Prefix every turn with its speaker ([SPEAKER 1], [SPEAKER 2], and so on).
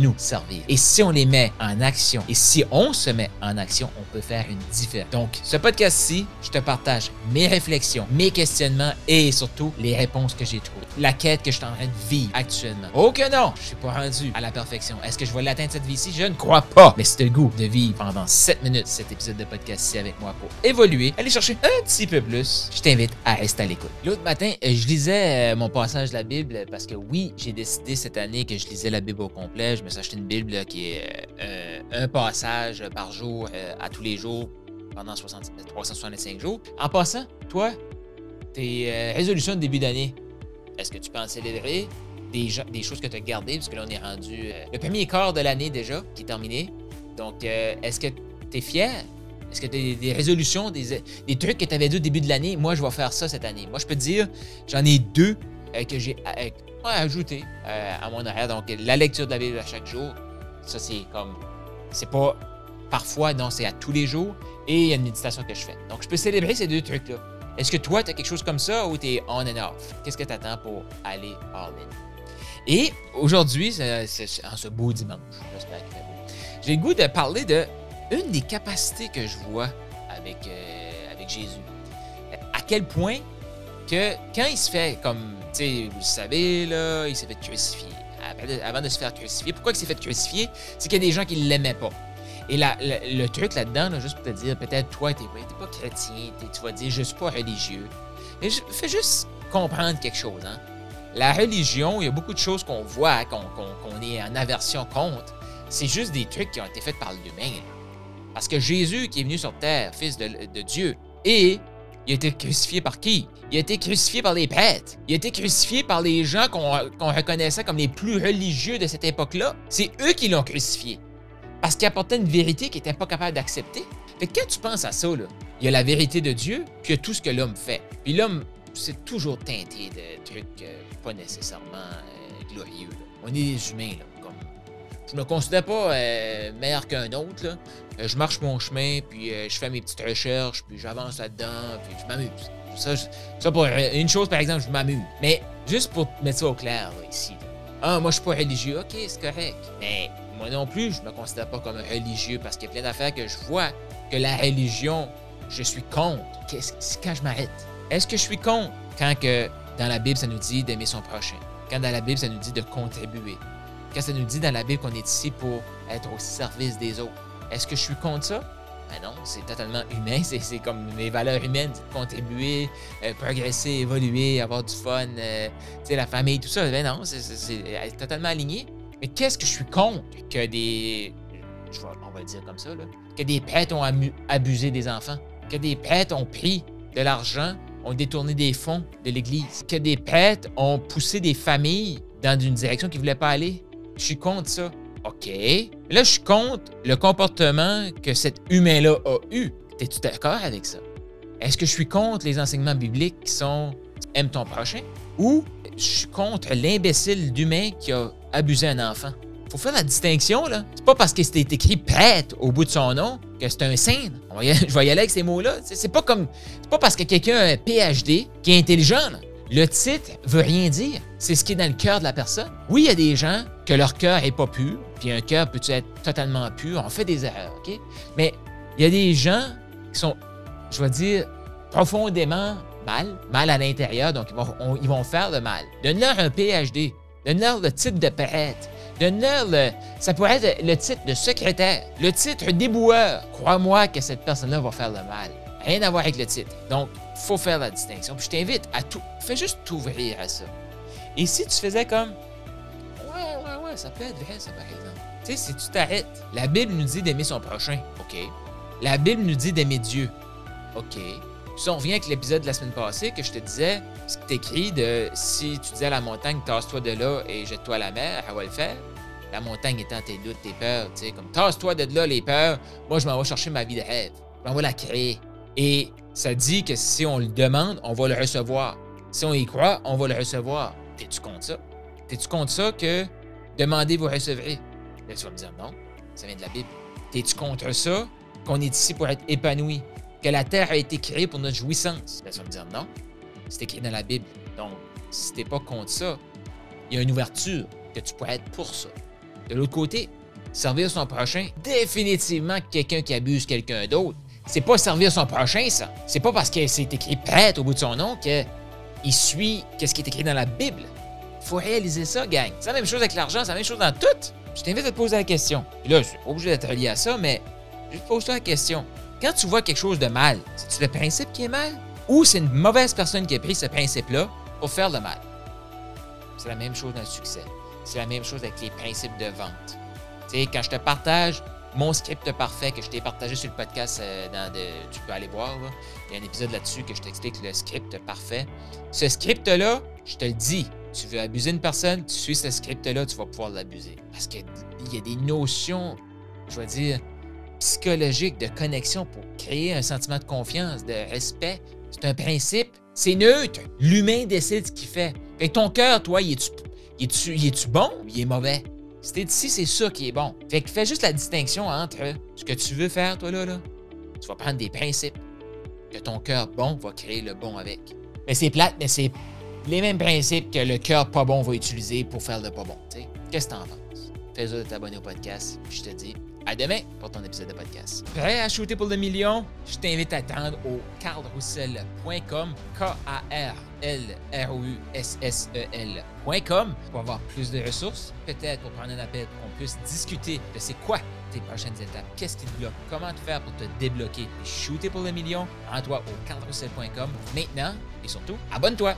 [SPEAKER 1] nous servir. Et si on les met en action, et si on se met en action, on peut faire une différence. Donc, ce podcast-ci, je te partage mes réflexions, mes questionnements et surtout les réponses que j'ai trouvées. La quête que je suis en train de vivre actuellement. Oh que non, je suis pas rendu à la perfection. Est-ce que je vais l'atteindre cette vie-ci? Je ne crois pas. Mais c'est le goût de vivre pendant 7 minutes cet épisode de podcast-ci avec moi pour évoluer, aller chercher un petit peu plus. Je t'invite à rester à l'écoute. L'autre matin, euh, je lisais euh, mon passage de la Bible parce que oui, j'ai décidé cette année que je lisais la Bible au complet. Acheté une Bible qui est euh, un passage par jour euh, à tous les jours pendant 365 jours. En passant, toi, tes euh, résolutions de début d'année, est-ce que tu peux en célébrer des, des choses que tu as gardées? Parce que là, on est rendu le premier quart de l'année déjà qui est terminé. Donc, est-ce que tu es fier? Est-ce que tu as des, résolutions, des, des, trucs que tu avais dit au début de l'année? Moi, je vais faire ça cette année. Moi, je peux te dire, j'en ai deux que j'ai ajouté à mon horaire. Donc, la lecture de la Bible à chaque jour, ça, c'est comme. C'est pas parfois, non, c'est à tous les jours. Et il y a une méditation que je fais. Donc, je peux célébrer ces deux trucs-là. Est-ce que toi, tu as quelque chose comme ça ou tu es on and off? Qu'est-ce que tu attends pour aller all in? Et aujourd'hui, en ce beau dimanche, j'espère beau. J'ai le goût de parler de une des capacités que je vois avec, euh, avec Jésus. À quel point quand il se fait comme, tu vous le savez, là, il s'est fait crucifier avant de se faire crucifier. Pourquoi il s'est fait crucifier? C'est qu'il y a des gens qui ne l'aimaient pas. Et le truc là-dedans, juste pour te dire, peut-être toi, tu n'es pas chrétien, tu vas dire, je suis pas religieux. Mais fais juste comprendre quelque chose. Hein? La religion, il y a beaucoup de choses qu'on voit, qu'on est en aversion contre. C'est juste des trucs qui ont été faits par l'humain. Parce que Jésus, qui est venu sur terre, fils de Dieu, et il a été crucifié par qui? Il a été crucifié par les prêtres. Il a été crucifié par les gens qu'on reconnaissait comme les plus religieux de cette époque-là. C'est eux qui l'ont crucifié. Parce qu'il apportait une vérité qu'il n'était pas capable d'accepter. Fait que quand tu penses à ça, là, il y a la vérité de Dieu, puis il y a tout ce que l'homme fait. Puis l'homme, c'est toujours teinté de trucs euh, pas nécessairement euh, glorieux. On est des humains, là. Je me considère pas euh, meilleur qu'un autre. Là. Euh, je marche mon chemin, puis euh, je fais mes petites recherches, puis j'avance là-dedans, puis je m'amuse. Ça, ça, pour une chose, par exemple, je m'amuse. Mais juste pour mettre ça au clair, ici. Ah, moi, je suis pas religieux. OK, c'est correct. Mais moi non plus, je me considère pas comme religieux parce qu'il y a plein d'affaires que je vois que la religion, je suis contre. Qu'est-ce quand je m'arrête? Est-ce que je suis contre? Quand que dans la Bible, ça nous dit d'aimer son prochain? Quand dans la Bible, ça nous dit de contribuer? Quand ça nous dit dans la Bible qu'on est ici pour être au service des autres. Est-ce que je suis contre ça? Ben non, c'est totalement humain. C'est comme mes valeurs humaines, contribuer, euh, progresser, évoluer, avoir du fun, euh, la famille, tout ça. Ben non, c'est totalement aligné. Mais qu'est-ce que je suis contre que des. on va le dire comme ça, là. Que des prêtres ont abusé des enfants? Que des prêtres ont pris de l'argent, ont détourné des fonds de l'Église? Que des prêtres ont poussé des familles dans une direction qu'ils ne voulaient pas aller? Je suis contre ça. OK. Là, je suis contre le comportement que cet humain-là a eu. Es-tu d'accord avec ça? Est-ce que je suis contre les enseignements bibliques qui sont aime ton prochain? Ou je suis contre l'imbécile d'humain qui a abusé un enfant? Faut faire la distinction, là. C'est pas parce que c'était écrit prêtre au bout de son nom que c'est un saint. je vais y aller avec ces mots-là. C'est pas comme. C'est pas parce que quelqu'un a un PhD qui est intelligent. Le titre veut rien dire. C'est ce qui est dans le cœur de la personne. Oui, il y a des gens que leur cœur n'est pas pur, puis un cœur peut être totalement pur. On fait des erreurs, OK? Mais il y a des gens qui sont, je vais dire, profondément mal, mal à l'intérieur, donc ils vont, ils vont faire le mal. Donne-leur un PhD, donne-leur le titre de prêtre, donne-leur le. Ça pourrait être le titre de secrétaire, le titre d'éboueur. Crois-moi que cette personne-là va faire le mal. Rien à voir avec le titre. Donc, faut faire la distinction. Puis je t'invite à tout. Fais juste t'ouvrir à ça. Et si tu faisais comme. Ça peut être vrai, ça, par exemple. Tu sais, si tu t'arrêtes, la Bible nous dit d'aimer son prochain. OK? La Bible nous dit d'aimer Dieu. OK? Si on revient avec l'épisode de la semaine passée que je te disais, ce qui t'écrit de si tu disais à la montagne, tasse-toi de là et jette-toi à la mer, elle va le faire. La montagne étant tes doutes, tes peurs, tu sais, comme tasse-toi de là, les peurs. Moi, je m'en vais chercher ma vie de rêve. On va la créer. Et ça dit que si on le demande, on va le recevoir. Si on y croit, on va le recevoir. T'es-tu contre ça? T'es-tu contre ça que demandez, vous recevrez? Là, tu vas me dire non, ça vient de la Bible. T'es-tu contre ça? Qu'on est ici pour être épanoui? Que la terre a été créée pour notre jouissance? Là, tu vas me dire non, c'est écrit dans la Bible. Donc, si t'es pas contre ça, il y a une ouverture que tu pourrais être pour ça. De l'autre côté, servir son prochain, définitivement quelqu'un qui abuse quelqu'un d'autre, c'est pas servir son prochain, ça. C'est pas parce que c'est écrit prêtre au bout de son nom qu'il suit ce qui est écrit dans la Bible. Faut réaliser ça, gang. C'est la même chose avec l'argent, c'est la même chose dans tout. Je t'invite à te poser la question. Puis là, je suis pas obligé d'être relié à ça, mais je te pose toi la question. Quand tu vois quelque chose de mal, c'est-tu le principe qui est mal? Ou c'est une mauvaise personne qui a pris ce principe-là pour faire le mal? C'est la même chose dans le succès. C'est la même chose avec les principes de vente. Tu sais, quand je te partage mon script parfait que je t'ai partagé sur le podcast, euh, tu peux aller voir. Il y a un épisode là-dessus que je t'explique le script parfait. Ce script-là, je te le dis, tu veux abuser une personne, tu suis ce script-là, tu vas pouvoir l'abuser. Parce qu'il y a des notions, je vais dire, psychologiques de connexion pour créer un sentiment de confiance, de respect. C'est un principe. C'est neutre. L'humain décide ce qu'il fait. Et ton cœur, toi, il est-tu est bon ou il est mauvais? Si t'es ici, c'est ça qui est bon. Fait que fais juste la distinction entre ce que tu veux faire, toi, là, là. Tu vas prendre des principes que ton cœur bon va créer le bon avec. Mais c'est plate, mais c'est les mêmes principes que le cœur pas bon va utiliser pour faire le pas bon. Qu'est-ce que t'en penses? Fais-le de t'abonner au podcast. Je te dis à demain pour ton épisode de podcast. Prêt à shooter pour le million? Je t'invite à t'attendre au carlroussel.com, K-A-R-L-R-O-U-S-S-E-L.com pour avoir plus de ressources, peut-être pour prendre un appel pour qu'on puisse discuter de c'est quoi tes prochaines étapes, qu'est-ce qui te bloque, comment te faire pour te débloquer et shooter pour le million. Rends-toi au carlroussel.com maintenant et surtout, abonne-toi.